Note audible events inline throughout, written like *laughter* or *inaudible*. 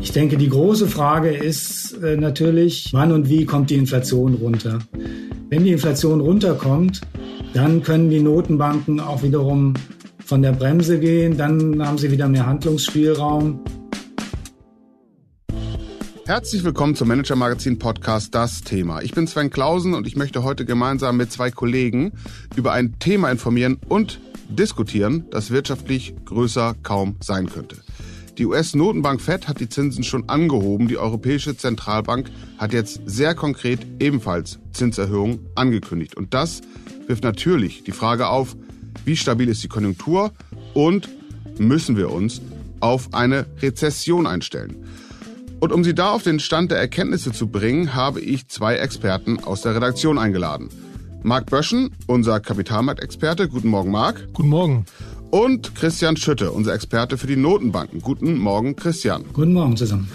Ich denke, die große Frage ist äh, natürlich, wann und wie kommt die Inflation runter? Wenn die Inflation runterkommt, dann können die Notenbanken auch wiederum von der Bremse gehen, dann haben sie wieder mehr Handlungsspielraum. Herzlich willkommen zum Manager Magazin Podcast Das Thema. Ich bin Sven Klausen und ich möchte heute gemeinsam mit zwei Kollegen über ein Thema informieren und diskutieren, das wirtschaftlich größer kaum sein könnte. Die US-Notenbank Fed hat die Zinsen schon angehoben. Die Europäische Zentralbank hat jetzt sehr konkret ebenfalls Zinserhöhungen angekündigt. Und das wirft natürlich die Frage auf, wie stabil ist die Konjunktur und müssen wir uns auf eine Rezession einstellen? Und um Sie da auf den Stand der Erkenntnisse zu bringen, habe ich zwei Experten aus der Redaktion eingeladen. Marc Böschen, unser Kapitalmarktexperte. Guten Morgen, Marc. Guten Morgen. Und Christian Schütte, unser Experte für die Notenbanken. Guten Morgen, Christian. Guten Morgen zusammen.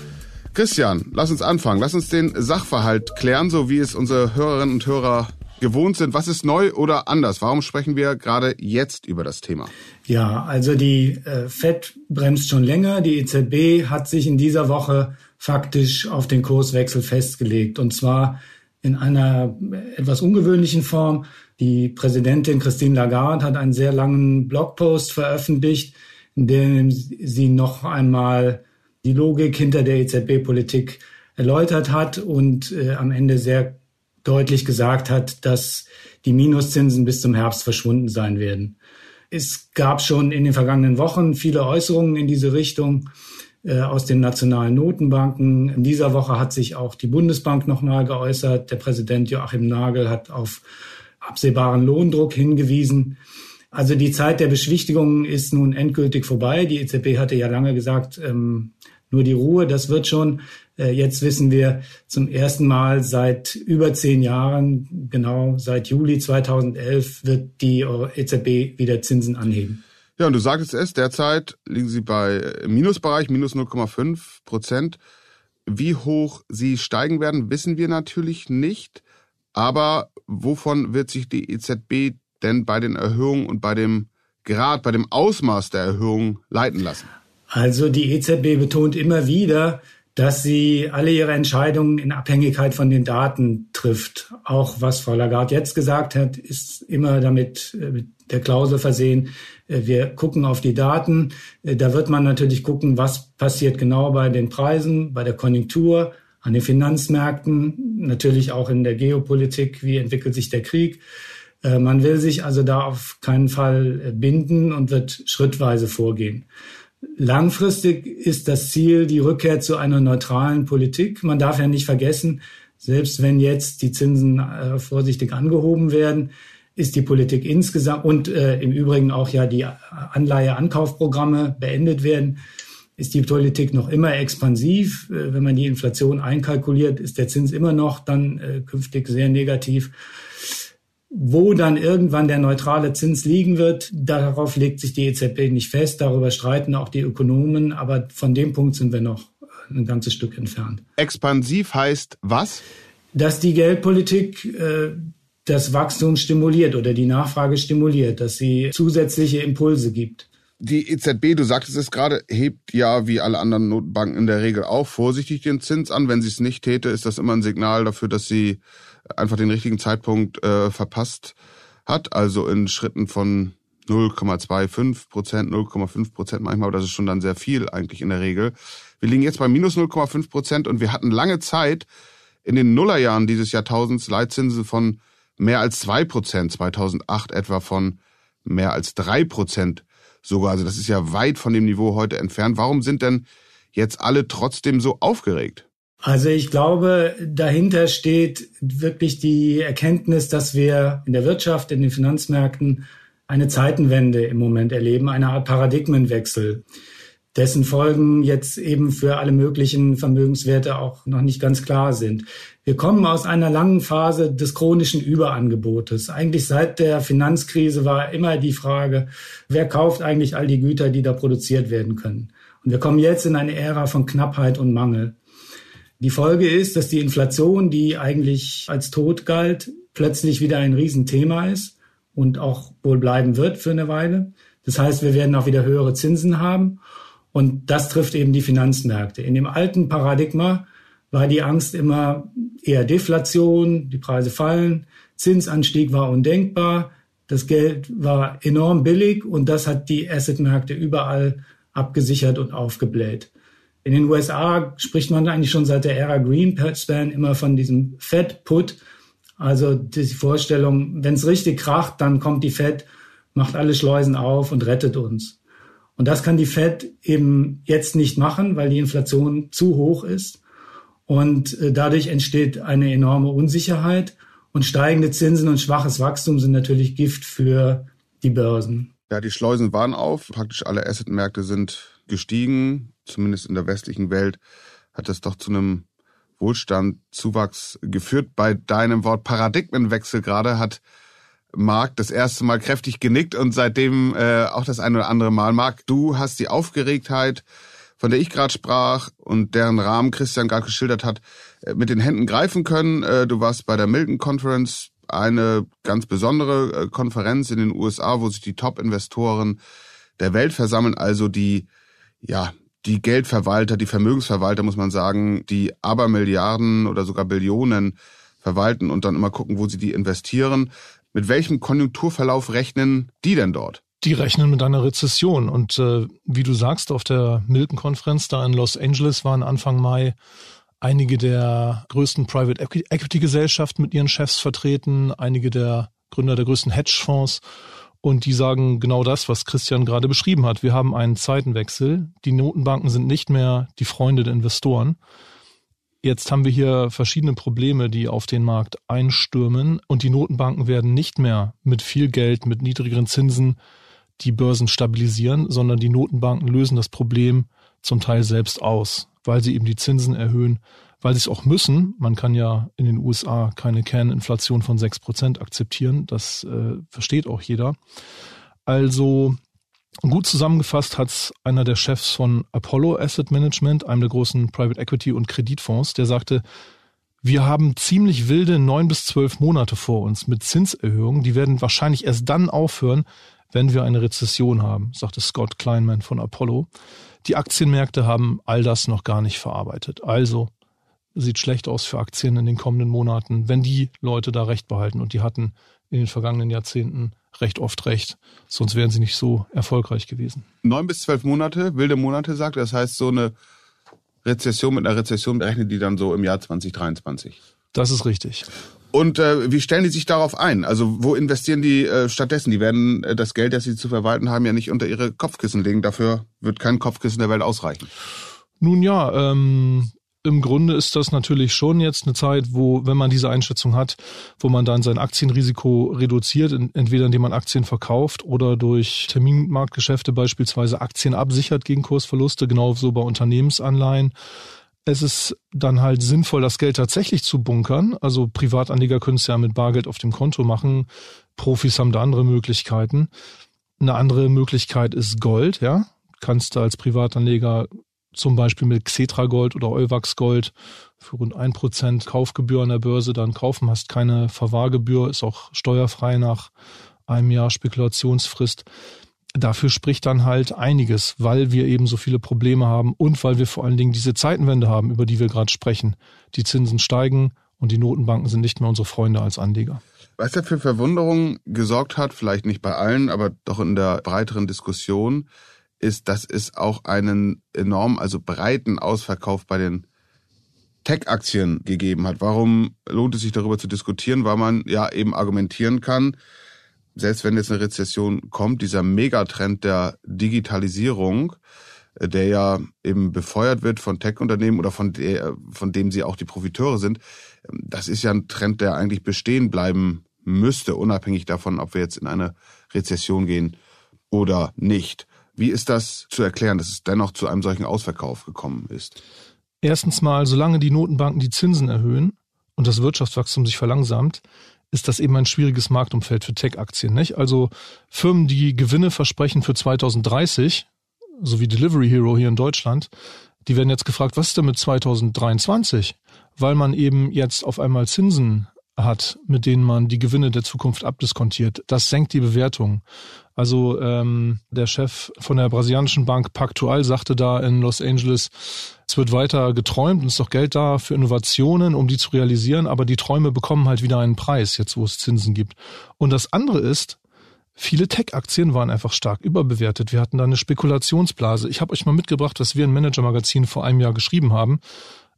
Christian, lass uns anfangen. Lass uns den Sachverhalt klären, so wie es unsere Hörerinnen und Hörer gewohnt sind. Was ist neu oder anders? Warum sprechen wir gerade jetzt über das Thema? Ja, also die äh, Fed bremst schon länger. Die EZB hat sich in dieser Woche faktisch auf den Kurswechsel festgelegt. Und zwar in einer etwas ungewöhnlichen Form. Die Präsidentin Christine Lagarde hat einen sehr langen Blogpost veröffentlicht, in dem sie noch einmal die Logik hinter der EZB-Politik erläutert hat und äh, am Ende sehr deutlich gesagt hat, dass die Minuszinsen bis zum Herbst verschwunden sein werden. Es gab schon in den vergangenen Wochen viele Äußerungen in diese Richtung. Äh, aus den nationalen Notenbanken. In dieser Woche hat sich auch die Bundesbank nochmal geäußert. Der Präsident Joachim Nagel hat auf absehbaren Lohndruck hingewiesen. Also die Zeit der Beschwichtigung ist nun endgültig vorbei. Die EZB hatte ja lange gesagt, ähm, nur die Ruhe, das wird schon. Äh, jetzt wissen wir zum ersten Mal seit über zehn Jahren, genau seit Juli 2011, wird die EZB wieder Zinsen anheben. Ja, und du sagtest es, derzeit liegen sie bei Minusbereich, minus 0,5 Prozent. Wie hoch sie steigen werden, wissen wir natürlich nicht. Aber wovon wird sich die EZB denn bei den Erhöhungen und bei dem Grad, bei dem Ausmaß der Erhöhung leiten lassen? Also die EZB betont immer wieder, dass sie alle ihre Entscheidungen in Abhängigkeit von den Daten trifft. Auch was Frau Lagarde jetzt gesagt hat, ist immer damit äh, mit der Klausel versehen. Äh, wir gucken auf die Daten. Äh, da wird man natürlich gucken, was passiert genau bei den Preisen, bei der Konjunktur, an den Finanzmärkten, natürlich auch in der Geopolitik. Wie entwickelt sich der Krieg? Man will sich also da auf keinen Fall binden und wird schrittweise vorgehen. Langfristig ist das Ziel die Rückkehr zu einer neutralen Politik. Man darf ja nicht vergessen, selbst wenn jetzt die Zinsen äh, vorsichtig angehoben werden, ist die Politik insgesamt und äh, im Übrigen auch ja die Anleiheankaufprogramme beendet werden, ist die Politik noch immer expansiv. Äh, wenn man die Inflation einkalkuliert, ist der Zins immer noch dann äh, künftig sehr negativ. Wo dann irgendwann der neutrale Zins liegen wird, darauf legt sich die EZB nicht fest. Darüber streiten auch die Ökonomen. Aber von dem Punkt sind wir noch ein ganzes Stück entfernt. Expansiv heißt was? Dass die Geldpolitik äh, das Wachstum stimuliert oder die Nachfrage stimuliert, dass sie zusätzliche Impulse gibt. Die EZB, du sagtest es gerade, hebt ja wie alle anderen Notenbanken in der Regel auch vorsichtig den Zins an. Wenn sie es nicht täte, ist das immer ein Signal dafür, dass sie einfach den richtigen Zeitpunkt äh, verpasst hat, also in Schritten von 0,25 Prozent, 0,5 Prozent manchmal, aber das ist schon dann sehr viel eigentlich in der Regel. Wir liegen jetzt bei minus 0,5 Prozent und wir hatten lange Zeit in den Nullerjahren dieses Jahrtausends Leitzinsen von mehr als zwei Prozent, 2008 etwa von mehr als drei Prozent sogar. Also das ist ja weit von dem Niveau heute entfernt. Warum sind denn jetzt alle trotzdem so aufgeregt? Also ich glaube, dahinter steht wirklich die Erkenntnis, dass wir in der Wirtschaft, in den Finanzmärkten eine Zeitenwende im Moment erleben, eine Art Paradigmenwechsel, dessen Folgen jetzt eben für alle möglichen Vermögenswerte auch noch nicht ganz klar sind. Wir kommen aus einer langen Phase des chronischen Überangebotes. Eigentlich seit der Finanzkrise war immer die Frage, wer kauft eigentlich all die Güter, die da produziert werden können. Und wir kommen jetzt in eine Ära von Knappheit und Mangel. Die Folge ist, dass die Inflation, die eigentlich als tot galt, plötzlich wieder ein Riesenthema ist und auch wohl bleiben wird für eine Weile. Das heißt, wir werden auch wieder höhere Zinsen haben. Und das trifft eben die Finanzmärkte. In dem alten Paradigma war die Angst immer eher Deflation, die Preise fallen, Zinsanstieg war undenkbar, das Geld war enorm billig und das hat die Assetmärkte überall abgesichert und aufgebläht. In den USA spricht man eigentlich schon seit der Ära Greenspan immer von diesem Fed Put, also die Vorstellung, wenn es richtig kracht, dann kommt die Fed, macht alle Schleusen auf und rettet uns. Und das kann die Fed eben jetzt nicht machen, weil die Inflation zu hoch ist. Und äh, dadurch entsteht eine enorme Unsicherheit. Und steigende Zinsen und schwaches Wachstum sind natürlich Gift für die Börsen. Ja, die Schleusen waren auf. Praktisch alle Assetmärkte sind gestiegen. Zumindest in der westlichen Welt hat das doch zu einem Wohlstandzuwachs geführt. Bei deinem Wort Paradigmenwechsel gerade hat Marc das erste Mal kräftig genickt und seitdem äh, auch das ein oder andere Mal. Marc, du hast die Aufgeregtheit, von der ich gerade sprach und deren Rahmen Christian gerade geschildert hat, äh, mit den Händen greifen können. Äh, du warst bei der Milton Conference, eine ganz besondere äh, Konferenz in den USA, wo sich die Top-Investoren der Welt versammeln, also die, ja, die Geldverwalter, die Vermögensverwalter, muss man sagen, die aber Milliarden oder sogar Billionen verwalten und dann immer gucken, wo sie die investieren. Mit welchem Konjunkturverlauf rechnen die denn dort? Die rechnen mit einer Rezession. Und äh, wie du sagst, auf der Milton-Konferenz da in Los Angeles waren Anfang Mai einige der größten Private Equity-Gesellschaften mit ihren Chefs vertreten, einige der Gründer der größten Hedgefonds. Und die sagen genau das, was Christian gerade beschrieben hat. Wir haben einen Zeitenwechsel. Die Notenbanken sind nicht mehr die Freunde der Investoren. Jetzt haben wir hier verschiedene Probleme, die auf den Markt einstürmen und die Notenbanken werden nicht mehr mit viel Geld, mit niedrigeren Zinsen die Börsen stabilisieren, sondern die Notenbanken lösen das Problem zum Teil selbst aus, weil sie eben die Zinsen erhöhen, weil sie es auch müssen. Man kann ja in den USA keine Kerninflation von sechs Prozent akzeptieren. Das äh, versteht auch jeder. Also Gut zusammengefasst hat einer der Chefs von Apollo Asset Management, einem der großen Private Equity und Kreditfonds, der sagte, wir haben ziemlich wilde neun bis zwölf Monate vor uns mit Zinserhöhungen. Die werden wahrscheinlich erst dann aufhören, wenn wir eine Rezession haben, sagte Scott Kleinman von Apollo. Die Aktienmärkte haben all das noch gar nicht verarbeitet. Also sieht schlecht aus für Aktien in den kommenden Monaten, wenn die Leute da recht behalten. Und die hatten in den vergangenen Jahrzehnten recht oft recht. Sonst wären sie nicht so erfolgreich gewesen. Neun bis zwölf Monate, wilde Monate sagt. Das heißt, so eine Rezession mit einer Rezession berechnet die dann so im Jahr 2023. Das ist richtig. Und äh, wie stellen die sich darauf ein? Also wo investieren die äh, stattdessen? Die werden äh, das Geld, das sie zu verwalten haben, ja nicht unter ihre Kopfkissen legen. Dafür wird kein Kopfkissen der Welt ausreichen. Nun ja, ähm, im Grunde ist das natürlich schon jetzt eine Zeit, wo, wenn man diese Einschätzung hat, wo man dann sein Aktienrisiko reduziert, entweder indem man Aktien verkauft oder durch Terminmarktgeschäfte beispielsweise Aktien absichert gegen Kursverluste, genauso bei Unternehmensanleihen. Es ist dann halt sinnvoll, das Geld tatsächlich zu bunkern. Also Privatanleger können es ja mit Bargeld auf dem Konto machen. Profis haben da andere Möglichkeiten. Eine andere Möglichkeit ist Gold, ja. Kannst du als Privatanleger zum Beispiel mit Xetra Gold oder Euwax Gold für rund ein Prozent Kaufgebühr an der Börse dann kaufen, hast keine Verwahrgebühr, ist auch steuerfrei nach einem Jahr Spekulationsfrist. Dafür spricht dann halt einiges, weil wir eben so viele Probleme haben und weil wir vor allen Dingen diese Zeitenwende haben, über die wir gerade sprechen. Die Zinsen steigen und die Notenbanken sind nicht mehr unsere Freunde als Anleger. Was ja für Verwunderung gesorgt hat, vielleicht nicht bei allen, aber doch in der breiteren Diskussion, ist, dass es auch einen enorm, also breiten Ausverkauf bei den Tech-Aktien gegeben hat. Warum lohnt es sich darüber zu diskutieren? Weil man ja eben argumentieren kann, selbst wenn jetzt eine Rezession kommt, dieser Megatrend der Digitalisierung, äh, der ja eben befeuert wird von Tech-Unternehmen oder von, der, von dem sie auch die Profiteure sind, ähm, das ist ja ein Trend, der eigentlich bestehen bleiben müsste, unabhängig davon, ob wir jetzt in eine Rezession gehen oder nicht. Wie ist das zu erklären, dass es dennoch zu einem solchen Ausverkauf gekommen ist? Erstens mal, solange die Notenbanken die Zinsen erhöhen und das Wirtschaftswachstum sich verlangsamt, ist das eben ein schwieriges Marktumfeld für Tech-Aktien. Nicht? Also Firmen, die Gewinne versprechen für 2030, so wie Delivery Hero hier in Deutschland, die werden jetzt gefragt, was ist denn mit 2023? Weil man eben jetzt auf einmal Zinsen hat, mit denen man die Gewinne der Zukunft abdiskontiert, das senkt die Bewertung. Also ähm, der Chef von der brasilianischen Bank Pactual sagte da in Los Angeles, es wird weiter geträumt und es ist doch Geld da für Innovationen, um die zu realisieren, aber die Träume bekommen halt wieder einen Preis, jetzt wo es Zinsen gibt. Und das andere ist, Viele Tech-Aktien waren einfach stark überbewertet. Wir hatten da eine Spekulationsblase. Ich habe euch mal mitgebracht, was wir im Manager-Magazin vor einem Jahr geschrieben haben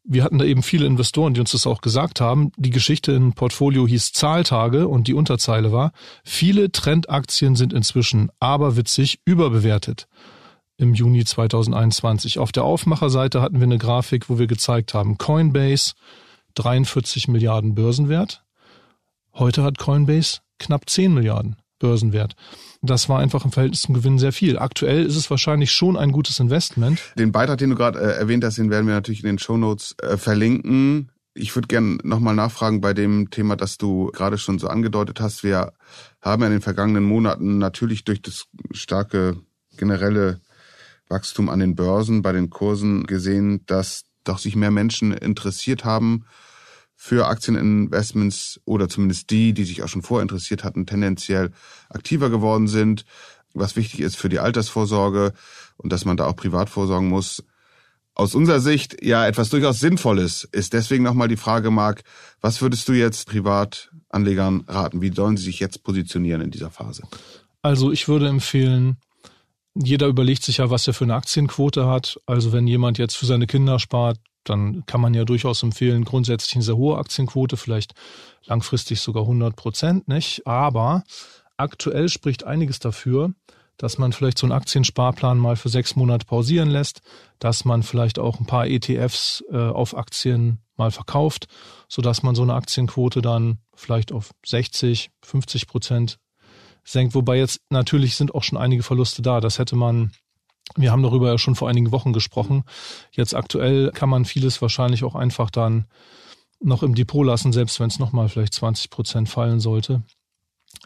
wir hatten da eben viele Investoren, die uns das auch gesagt haben. Die Geschichte im Portfolio hieß Zahltage und die Unterzeile war, viele Trendaktien sind inzwischen aberwitzig überbewertet im Juni 2021. Auf der Aufmacherseite hatten wir eine Grafik, wo wir gezeigt haben, Coinbase 43 Milliarden Börsenwert. Heute hat Coinbase knapp 10 Milliarden Börsenwert. Das war einfach im Verhältnis zum Gewinn sehr viel. Aktuell ist es wahrscheinlich schon ein gutes Investment. Den Beitrag, den du gerade äh, erwähnt hast, den werden wir natürlich in den Show Notes äh, verlinken. Ich würde gerne nochmal nachfragen bei dem Thema, das du gerade schon so angedeutet hast. Wir haben in den vergangenen Monaten natürlich durch das starke generelle Wachstum an den Börsen, bei den Kursen gesehen, dass doch sich mehr Menschen interessiert haben für Aktieninvestments oder zumindest die, die sich auch schon vorinteressiert hatten, tendenziell aktiver geworden sind, was wichtig ist für die Altersvorsorge und dass man da auch privat vorsorgen muss. Aus unserer Sicht ja etwas durchaus Sinnvolles ist deswegen nochmal die Frage, Marc, was würdest du jetzt Privatanlegern raten? Wie sollen sie sich jetzt positionieren in dieser Phase? Also ich würde empfehlen, jeder überlegt sich ja, was er für eine Aktienquote hat. Also wenn jemand jetzt für seine Kinder spart, dann kann man ja durchaus empfehlen, grundsätzlich eine sehr hohe Aktienquote, vielleicht langfristig sogar 100 Prozent, nicht? Aber aktuell spricht einiges dafür, dass man vielleicht so einen Aktiensparplan mal für sechs Monate pausieren lässt, dass man vielleicht auch ein paar ETFs äh, auf Aktien mal verkauft, so dass man so eine Aktienquote dann vielleicht auf 60, 50 Prozent senkt. Wobei jetzt natürlich sind auch schon einige Verluste da. Das hätte man wir haben darüber ja schon vor einigen Wochen gesprochen. Jetzt aktuell kann man vieles wahrscheinlich auch einfach dann noch im Depot lassen, selbst wenn es nochmal vielleicht 20 Prozent fallen sollte.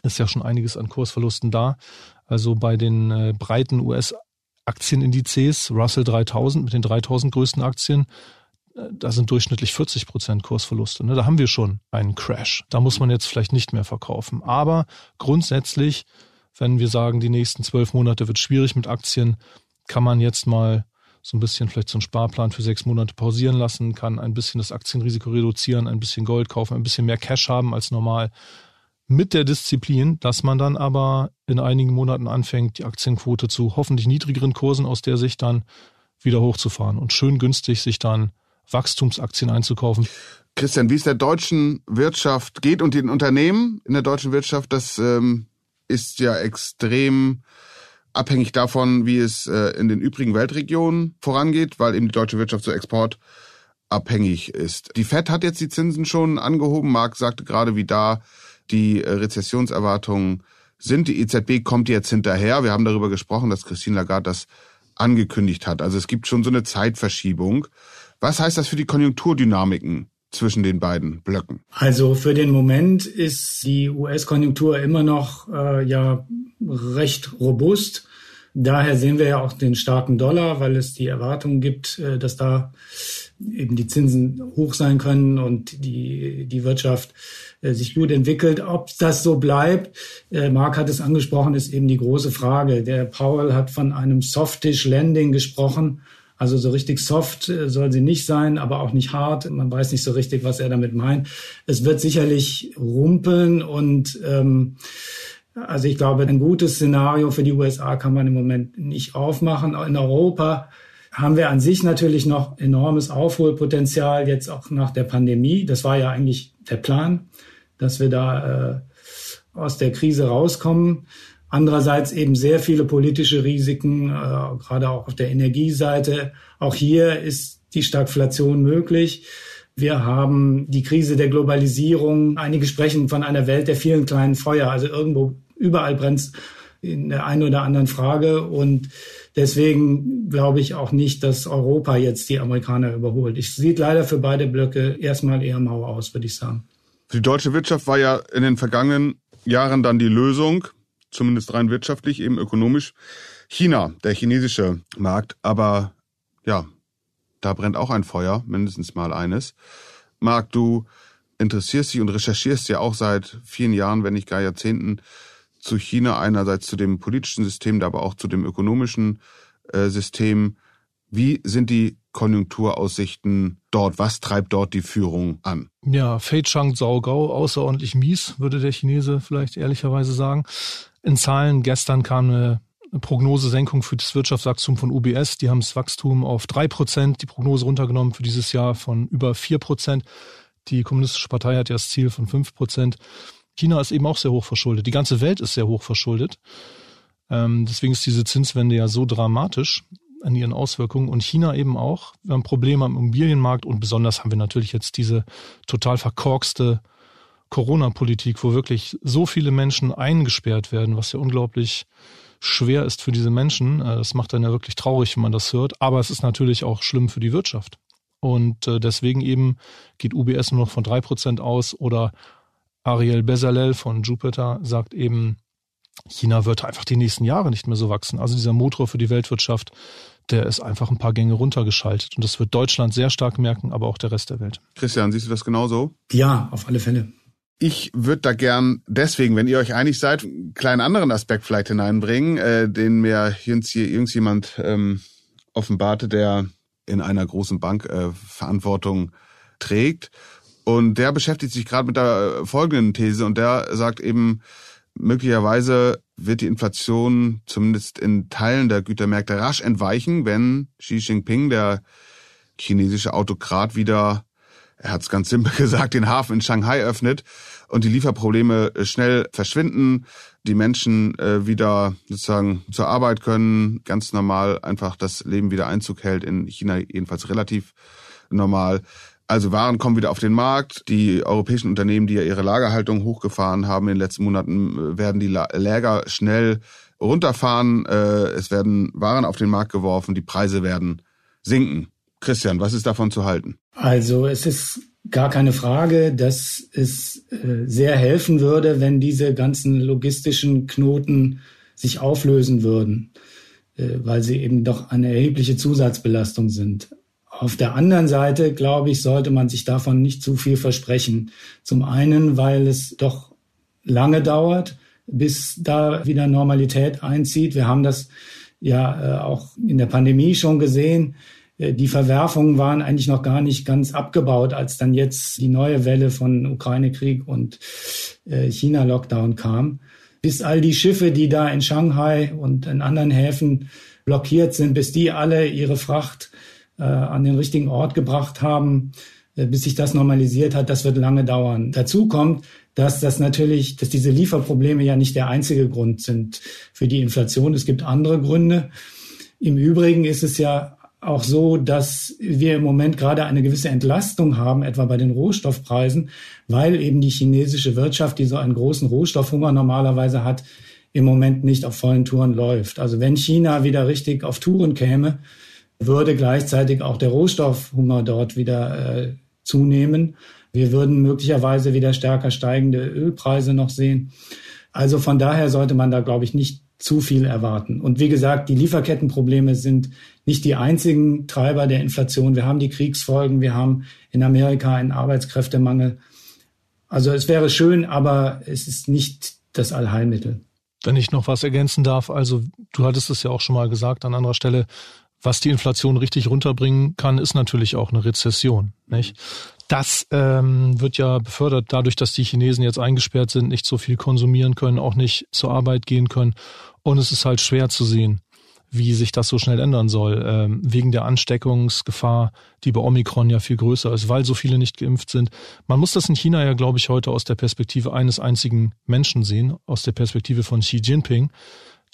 Ist ja schon einiges an Kursverlusten da. Also bei den äh, breiten US-Aktienindizes, Russell 3000 mit den 3000 größten Aktien, äh, da sind durchschnittlich 40 Prozent Kursverluste. Ne? Da haben wir schon einen Crash. Da muss man jetzt vielleicht nicht mehr verkaufen. Aber grundsätzlich, wenn wir sagen, die nächsten zwölf Monate wird schwierig mit Aktien, kann man jetzt mal so ein bisschen vielleicht so einen Sparplan für sechs Monate pausieren lassen, kann ein bisschen das Aktienrisiko reduzieren, ein bisschen Gold kaufen, ein bisschen mehr Cash haben als normal. Mit der Disziplin, dass man dann aber in einigen Monaten anfängt, die Aktienquote zu hoffentlich niedrigeren Kursen aus der Sicht dann wieder hochzufahren und schön günstig sich dann Wachstumsaktien einzukaufen. Christian, wie es der deutschen Wirtschaft geht und den Unternehmen in der deutschen Wirtschaft, das ähm, ist ja extrem abhängig davon, wie es äh, in den übrigen Weltregionen vorangeht, weil eben die deutsche Wirtschaft so exportabhängig ist. Die Fed hat jetzt die Zinsen schon angehoben. Marc sagte gerade, wie da die äh, Rezessionserwartungen sind. Die EZB kommt jetzt hinterher. Wir haben darüber gesprochen, dass Christine Lagarde das angekündigt hat. Also es gibt schon so eine Zeitverschiebung. Was heißt das für die Konjunkturdynamiken zwischen den beiden Blöcken? Also für den Moment ist die US-Konjunktur immer noch äh, ja recht robust. Daher sehen wir ja auch den starken Dollar, weil es die Erwartung gibt, äh, dass da eben die Zinsen hoch sein können und die, die Wirtschaft äh, sich gut entwickelt. Ob das so bleibt, äh, Mark hat es angesprochen, ist eben die große Frage. Der Powell hat von einem Softish Landing gesprochen. Also so richtig soft soll sie nicht sein, aber auch nicht hart. Man weiß nicht so richtig, was er damit meint. Es wird sicherlich rumpeln und ähm, also ich glaube, ein gutes Szenario für die USA kann man im Moment nicht aufmachen. In Europa haben wir an sich natürlich noch enormes Aufholpotenzial jetzt auch nach der Pandemie. Das war ja eigentlich der Plan, dass wir da äh, aus der Krise rauskommen. Andererseits eben sehr viele politische Risiken, äh, gerade auch auf der Energieseite. Auch hier ist die Stagflation möglich. Wir haben die Krise der Globalisierung. Einige sprechen von einer Welt der vielen kleinen Feuer. Also irgendwo überall brennt in der einen oder anderen Frage. Und deswegen glaube ich auch nicht, dass Europa jetzt die Amerikaner überholt. Es sieht leider für beide Blöcke erstmal eher mau aus, würde ich sagen. Für die deutsche Wirtschaft war ja in den vergangenen Jahren dann die Lösung, zumindest rein wirtschaftlich, eben ökonomisch, China, der chinesische Markt. Aber ja, da brennt auch ein Feuer, mindestens mal eines. Marc, du interessierst dich und recherchierst ja auch seit vielen Jahren, wenn nicht gar Jahrzehnten, zu China, einerseits zu dem politischen System, aber auch zu dem ökonomischen äh, System. Wie sind die Konjunkturaussichten dort? Was treibt dort die Führung an? Ja, Fei Chang Saugao, außerordentlich mies, würde der Chinese vielleicht ehrlicherweise sagen. In Zahlen gestern kam eine Prognosesenkung für das Wirtschaftswachstum von UBS. Die haben das Wachstum auf drei Prozent, die Prognose runtergenommen für dieses Jahr von über vier Prozent. Die Kommunistische Partei hat ja das Ziel von fünf Prozent. China ist eben auch sehr hoch verschuldet. Die ganze Welt ist sehr hoch verschuldet. Ähm, deswegen ist diese Zinswende ja so dramatisch an ihren Auswirkungen und China eben auch. Wir haben Probleme am Immobilienmarkt und besonders haben wir natürlich jetzt diese total verkorkste Corona-Politik, wo wirklich so viele Menschen eingesperrt werden, was ja unglaublich schwer ist für diese Menschen. Äh, das macht dann ja wirklich traurig, wenn man das hört. Aber es ist natürlich auch schlimm für die Wirtschaft. Und äh, deswegen eben geht UBS nur noch von drei Prozent aus oder Ariel Bezalel von Jupiter sagt eben, China wird einfach die nächsten Jahre nicht mehr so wachsen. Also dieser Motor für die Weltwirtschaft, der ist einfach ein paar Gänge runtergeschaltet. Und das wird Deutschland sehr stark merken, aber auch der Rest der Welt. Christian, siehst du das genauso? Ja, auf alle Fälle. Ich würde da gern deswegen, wenn ihr euch einig seid, einen kleinen anderen Aspekt vielleicht hineinbringen, äh, den mir irgendjemand ähm, offenbarte, der in einer großen Bank äh, Verantwortung trägt. Und der beschäftigt sich gerade mit der äh, folgenden These und der sagt eben, möglicherweise wird die Inflation zumindest in Teilen der Gütermärkte rasch entweichen, wenn Xi Jinping, der chinesische Autokrat, wieder, er hat es ganz simpel *laughs* gesagt, den Hafen in Shanghai öffnet und die Lieferprobleme äh, schnell verschwinden, die Menschen äh, wieder sozusagen zur Arbeit können, ganz normal einfach das Leben wieder Einzug hält, in China jedenfalls relativ normal. Also Waren kommen wieder auf den Markt. Die europäischen Unternehmen, die ja ihre Lagerhaltung hochgefahren haben in den letzten Monaten, werden die Läger schnell runterfahren. Äh, es werden Waren auf den Markt geworfen, die Preise werden sinken. Christian, was ist davon zu halten? Also es ist gar keine Frage, dass es äh, sehr helfen würde, wenn diese ganzen logistischen Knoten sich auflösen würden, äh, weil sie eben doch eine erhebliche Zusatzbelastung sind. Auf der anderen Seite, glaube ich, sollte man sich davon nicht zu viel versprechen. Zum einen, weil es doch lange dauert, bis da wieder Normalität einzieht. Wir haben das ja äh, auch in der Pandemie schon gesehen. Äh, die Verwerfungen waren eigentlich noch gar nicht ganz abgebaut, als dann jetzt die neue Welle von Ukraine-Krieg und äh, China-Lockdown kam. Bis all die Schiffe, die da in Shanghai und in anderen Häfen blockiert sind, bis die alle ihre Fracht äh, an den richtigen Ort gebracht haben, äh, bis sich das normalisiert hat, das wird lange dauern. Dazu kommt, dass das natürlich, dass diese Lieferprobleme ja nicht der einzige Grund sind für die Inflation. Es gibt andere Gründe. Im Übrigen ist es ja auch so, dass wir im Moment gerade eine gewisse Entlastung haben, etwa bei den Rohstoffpreisen, weil eben die chinesische Wirtschaft, die so einen großen Rohstoffhunger normalerweise hat, im Moment nicht auf vollen Touren läuft. Also wenn China wieder richtig auf Touren käme, würde gleichzeitig auch der Rohstoffhunger dort wieder äh, zunehmen. Wir würden möglicherweise wieder stärker steigende Ölpreise noch sehen. Also von daher sollte man da, glaube ich, nicht zu viel erwarten. Und wie gesagt, die Lieferkettenprobleme sind nicht die einzigen Treiber der Inflation. Wir haben die Kriegsfolgen, wir haben in Amerika einen Arbeitskräftemangel. Also es wäre schön, aber es ist nicht das Allheilmittel. Wenn ich noch was ergänzen darf, also du hattest es ja auch schon mal gesagt an anderer Stelle, was die Inflation richtig runterbringen kann, ist natürlich auch eine Rezession. Nicht? Das ähm, wird ja befördert dadurch, dass die Chinesen jetzt eingesperrt sind, nicht so viel konsumieren können, auch nicht zur Arbeit gehen können. Und es ist halt schwer zu sehen, wie sich das so schnell ändern soll, ähm, wegen der Ansteckungsgefahr, die bei Omikron ja viel größer ist, weil so viele nicht geimpft sind. Man muss das in China ja, glaube ich, heute aus der Perspektive eines einzigen Menschen sehen, aus der Perspektive von Xi Jinping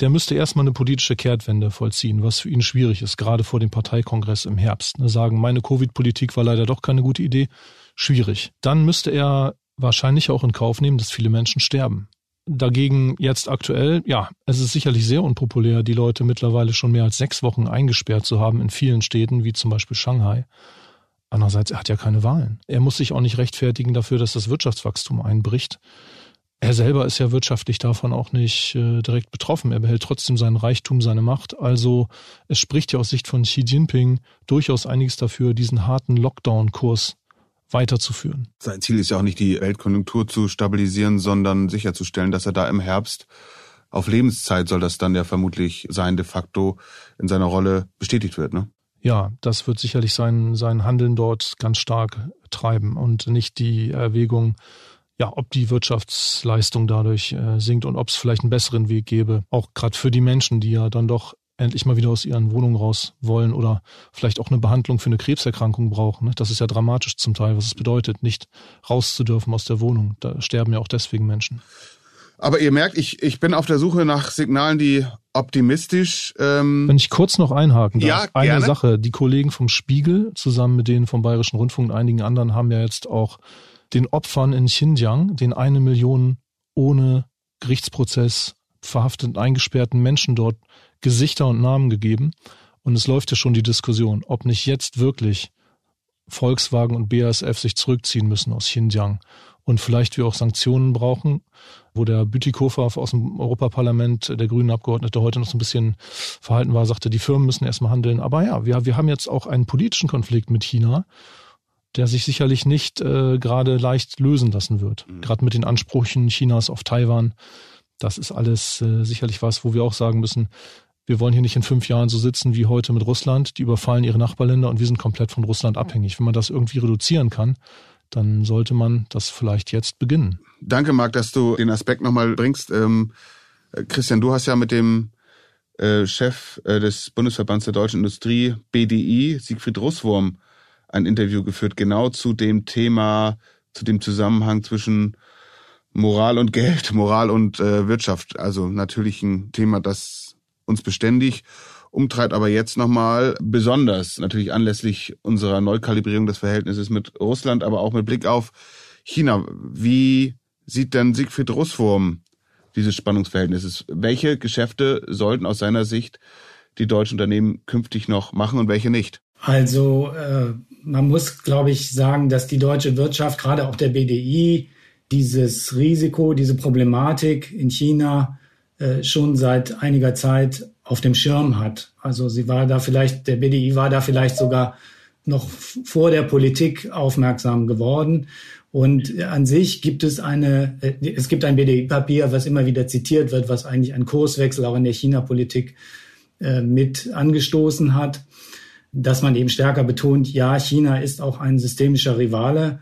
der müsste erstmal eine politische Kehrtwende vollziehen, was für ihn schwierig ist, gerade vor dem Parteikongress im Herbst. Ne, sagen, meine Covid-Politik war leider doch keine gute Idee. Schwierig. Dann müsste er wahrscheinlich auch in Kauf nehmen, dass viele Menschen sterben. Dagegen jetzt aktuell, ja, es ist sicherlich sehr unpopulär, die Leute mittlerweile schon mehr als sechs Wochen eingesperrt zu haben in vielen Städten, wie zum Beispiel Shanghai. Andererseits, er hat ja keine Wahlen. Er muss sich auch nicht rechtfertigen dafür, dass das Wirtschaftswachstum einbricht. Er selber ist ja wirtschaftlich davon auch nicht äh, direkt betroffen. Er behält trotzdem seinen Reichtum, seine Macht. Also es spricht ja aus Sicht von Xi Jinping durchaus einiges dafür, diesen harten Lockdown-Kurs weiterzuführen. Sein Ziel ist ja auch nicht, die Weltkonjunktur zu stabilisieren, sondern sicherzustellen, dass er da im Herbst auf Lebenszeit soll das dann ja vermutlich sein, de facto in seiner Rolle bestätigt wird, ne? Ja, das wird sicherlich sein, sein Handeln dort ganz stark treiben und nicht die Erwägung, ja, ob die Wirtschaftsleistung dadurch äh, sinkt und ob es vielleicht einen besseren Weg gäbe, auch gerade für die Menschen, die ja dann doch endlich mal wieder aus ihren Wohnungen raus wollen oder vielleicht auch eine Behandlung für eine Krebserkrankung brauchen. Ne? Das ist ja dramatisch zum Teil, was es bedeutet, nicht raus zu dürfen aus der Wohnung. Da sterben ja auch deswegen Menschen. Aber ihr merkt, ich, ich bin auf der Suche nach Signalen, die optimistisch. Ähm Wenn ich kurz noch einhaken darf. Ja, Eine gerne. Sache, die Kollegen vom Spiegel zusammen mit denen vom Bayerischen Rundfunk und einigen anderen haben ja jetzt auch den Opfern in Xinjiang, den eine Million ohne Gerichtsprozess verhafteten, eingesperrten Menschen dort Gesichter und Namen gegeben. Und es läuft ja schon die Diskussion, ob nicht jetzt wirklich Volkswagen und BASF sich zurückziehen müssen aus Xinjiang und vielleicht wir auch Sanktionen brauchen, wo der Bütikofer aus dem Europaparlament, der grünen Abgeordnete, heute noch so ein bisschen verhalten war, sagte, die Firmen müssen erstmal handeln. Aber ja, wir, wir haben jetzt auch einen politischen Konflikt mit China, der sich sicherlich nicht äh, gerade leicht lösen lassen wird. Mhm. Gerade mit den Ansprüchen Chinas auf Taiwan. Das ist alles äh, sicherlich was, wo wir auch sagen müssen, wir wollen hier nicht in fünf Jahren so sitzen wie heute mit Russland. Die überfallen ihre Nachbarländer und wir sind komplett von Russland abhängig. Wenn man das irgendwie reduzieren kann, dann sollte man das vielleicht jetzt beginnen. Danke, Marc, dass du den Aspekt nochmal bringst. Ähm, Christian, du hast ja mit dem äh, Chef äh, des Bundesverbands der deutschen Industrie, BDI, Siegfried Russwurm, ein Interview geführt, genau zu dem Thema, zu dem Zusammenhang zwischen Moral und Geld, *laughs* Moral und äh, Wirtschaft. Also natürlich ein Thema, das uns beständig umtreibt, aber jetzt nochmal besonders, natürlich anlässlich unserer Neukalibrierung des Verhältnisses mit Russland, aber auch mit Blick auf China. Wie sieht denn Siegfried Russwurm dieses Spannungsverhältnisses? Welche Geschäfte sollten aus seiner Sicht die deutschen Unternehmen künftig noch machen und welche nicht? Also äh, man muss, glaube ich, sagen, dass die deutsche Wirtschaft, gerade auch der BDI, dieses Risiko, diese Problematik in China äh, schon seit einiger Zeit auf dem Schirm hat. Also sie war da vielleicht, der BDI war da vielleicht sogar noch vor der Politik aufmerksam geworden. Und an sich gibt es eine, äh, es gibt ein BDI-Papier, was immer wieder zitiert wird, was eigentlich einen Kurswechsel auch in der China-Politik äh, mit angestoßen hat dass man eben stärker betont, ja, China ist auch ein systemischer Rivale.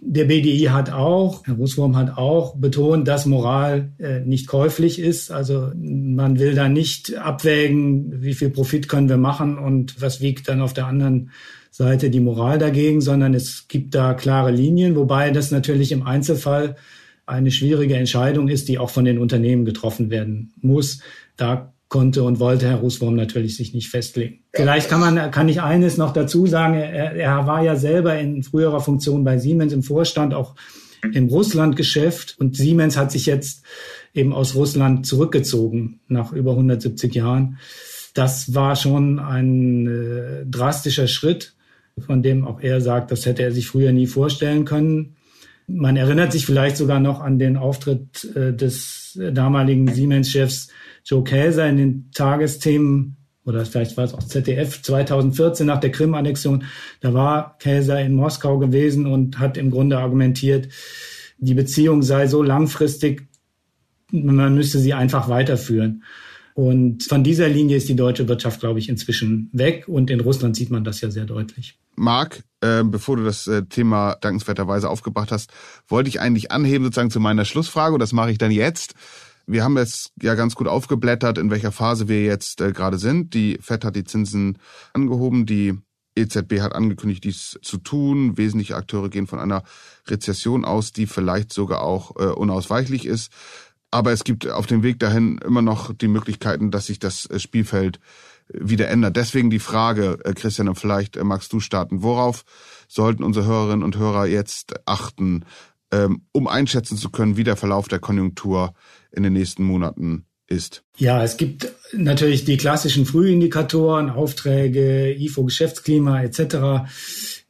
Der BDI hat auch, Herr Russwurm hat auch betont, dass Moral äh, nicht käuflich ist. Also man will da nicht abwägen, wie viel Profit können wir machen und was wiegt dann auf der anderen Seite die Moral dagegen, sondern es gibt da klare Linien, wobei das natürlich im Einzelfall eine schwierige Entscheidung ist, die auch von den Unternehmen getroffen werden muss. Da konnte und wollte Herr Russwurm natürlich sich nicht festlegen. Vielleicht kann man, kann ich eines noch dazu sagen. Er, er war ja selber in früherer Funktion bei Siemens im Vorstand, auch im Russlandgeschäft. Und Siemens hat sich jetzt eben aus Russland zurückgezogen nach über 170 Jahren. Das war schon ein äh, drastischer Schritt, von dem auch er sagt, das hätte er sich früher nie vorstellen können. Man erinnert sich vielleicht sogar noch an den Auftritt äh, des damaligen Siemens-Chefs Joe Käser in den Tagesthemen oder vielleicht war es auch ZDF 2014 nach der Krim-Annexion, da war Käser in Moskau gewesen und hat im Grunde argumentiert, die Beziehung sei so langfristig, man müsste sie einfach weiterführen. Und von dieser Linie ist die deutsche Wirtschaft, glaube ich, inzwischen weg. Und in Russland sieht man das ja sehr deutlich. Marc, äh, bevor du das äh, Thema dankenswerterweise aufgebracht hast, wollte ich eigentlich anheben sozusagen zu meiner Schlussfrage und das mache ich dann jetzt. Wir haben jetzt ja ganz gut aufgeblättert, in welcher Phase wir jetzt äh, gerade sind. Die FED hat die Zinsen angehoben, die EZB hat angekündigt, dies zu tun. Wesentliche Akteure gehen von einer Rezession aus, die vielleicht sogar auch äh, unausweichlich ist. Aber es gibt auf dem Weg dahin immer noch die Möglichkeiten, dass sich das äh, Spielfeld wieder ändert. Deswegen die Frage, äh, Christian, und vielleicht magst du starten. Worauf sollten unsere Hörerinnen und Hörer jetzt achten, ähm, um einschätzen zu können, wie der Verlauf der Konjunktur in den nächsten Monaten ist? Ja, es gibt natürlich die klassischen Frühindikatoren, Aufträge, IFO-Geschäftsklima etc.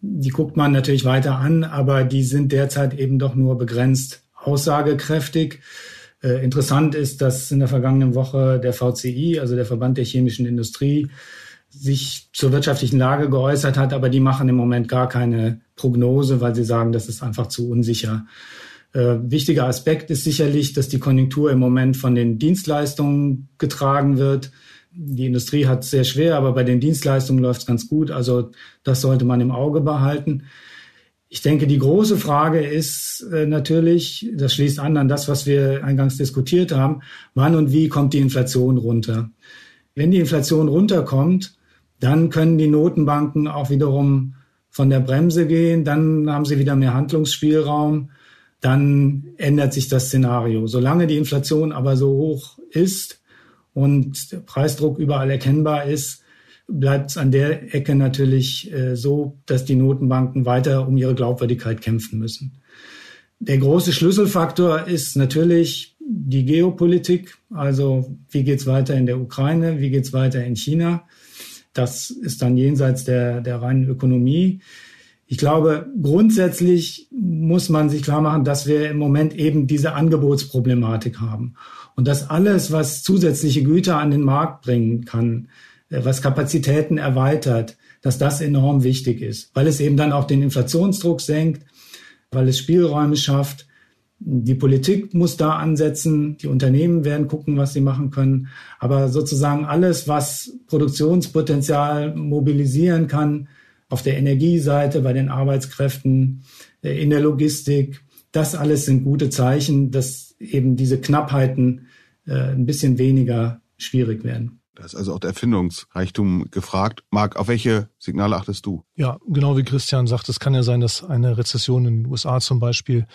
Die guckt man natürlich weiter an, aber die sind derzeit eben doch nur begrenzt aussagekräftig. Äh, interessant ist, dass in der vergangenen Woche der VCI, also der Verband der chemischen Industrie, sich zur wirtschaftlichen Lage geäußert hat, aber die machen im Moment gar keine Prognose, weil sie sagen, das ist einfach zu unsicher. Äh, wichtiger Aspekt ist sicherlich, dass die Konjunktur im Moment von den Dienstleistungen getragen wird. Die Industrie hat es sehr schwer, aber bei den Dienstleistungen läuft es ganz gut. Also das sollte man im Auge behalten. Ich denke, die große Frage ist äh, natürlich, das schließt an an das, was wir eingangs diskutiert haben, wann und wie kommt die Inflation runter? Wenn die Inflation runterkommt, dann können die Notenbanken auch wiederum von der Bremse gehen, dann haben sie wieder mehr Handlungsspielraum, dann ändert sich das Szenario. Solange die Inflation aber so hoch ist und der Preisdruck überall erkennbar ist, bleibt es an der Ecke natürlich äh, so, dass die Notenbanken weiter um ihre Glaubwürdigkeit kämpfen müssen. Der große Schlüsselfaktor ist natürlich die Geopolitik. Also wie geht's weiter in der Ukraine? Wie geht's weiter in China? Das ist dann jenseits der, der reinen Ökonomie. Ich glaube, grundsätzlich muss man sich klar machen, dass wir im Moment eben diese Angebotsproblematik haben. Und dass alles, was zusätzliche Güter an den Markt bringen kann, was Kapazitäten erweitert, dass das enorm wichtig ist, weil es eben dann auch den Inflationsdruck senkt, weil es Spielräume schafft. Die Politik muss da ansetzen, die Unternehmen werden gucken, was sie machen können. Aber sozusagen alles, was Produktionspotenzial mobilisieren kann, auf der Energieseite, bei den Arbeitskräften, äh, in der Logistik, das alles sind gute Zeichen, dass eben diese Knappheiten äh, ein bisschen weniger schwierig werden. Da ist also auch der Erfindungsreichtum gefragt. Marc, auf welche Signale achtest du? Ja, genau wie Christian sagt, es kann ja sein, dass eine Rezession in den USA zum Beispiel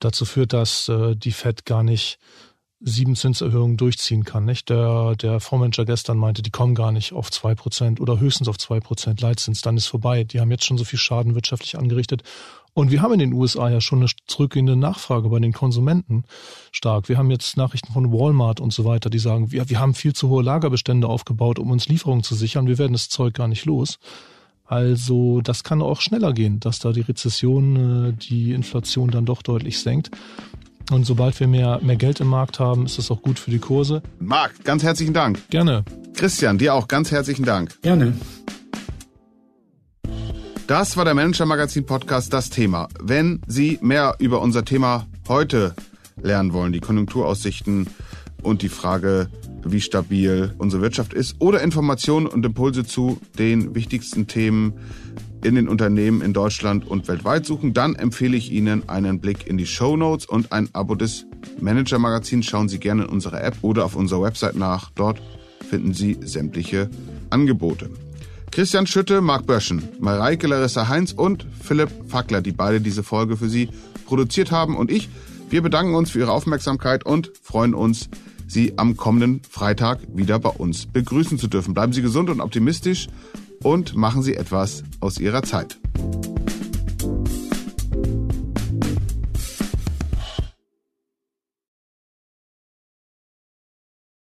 dazu führt, dass äh, die Fed gar nicht sieben Zinserhöhungen durchziehen kann. Nicht? Der, der Fondsmanager gestern meinte, die kommen gar nicht auf zwei Prozent oder höchstens auf zwei Prozent Leitzins. Dann ist vorbei. Die haben jetzt schon so viel Schaden wirtschaftlich angerichtet. Und wir haben in den USA ja schon eine zurückgehende Nachfrage bei den Konsumenten stark. Wir haben jetzt Nachrichten von Walmart und so weiter, die sagen, wir, wir haben viel zu hohe Lagerbestände aufgebaut, um uns Lieferungen zu sichern. Wir werden das Zeug gar nicht los. Also das kann auch schneller gehen, dass da die Rezession äh, die Inflation dann doch deutlich senkt. Und sobald wir mehr, mehr Geld im Markt haben, ist das auch gut für die Kurse. Marc, ganz herzlichen Dank. Gerne. Christian, dir auch ganz herzlichen Dank. Gerne. Das war der Manager Magazin Podcast Das Thema. Wenn Sie mehr über unser Thema heute lernen wollen, die Konjunkturaussichten und die Frage, wie stabil unsere Wirtschaft ist oder Informationen und Impulse zu den wichtigsten Themen in den Unternehmen in Deutschland und weltweit suchen, dann empfehle ich Ihnen einen Blick in die Show Notes und ein Abo des Manager Magazins. Schauen Sie gerne in unsere App oder auf unserer Website nach. Dort finden Sie sämtliche Angebote. Christian Schütte, Marc Böschen, Mareike Larissa Heinz und Philipp Fackler, die beide diese Folge für Sie produziert haben. Und ich, wir bedanken uns für Ihre Aufmerksamkeit und freuen uns, Sie am kommenden Freitag wieder bei uns begrüßen zu dürfen. Bleiben Sie gesund und optimistisch und machen Sie etwas aus Ihrer Zeit.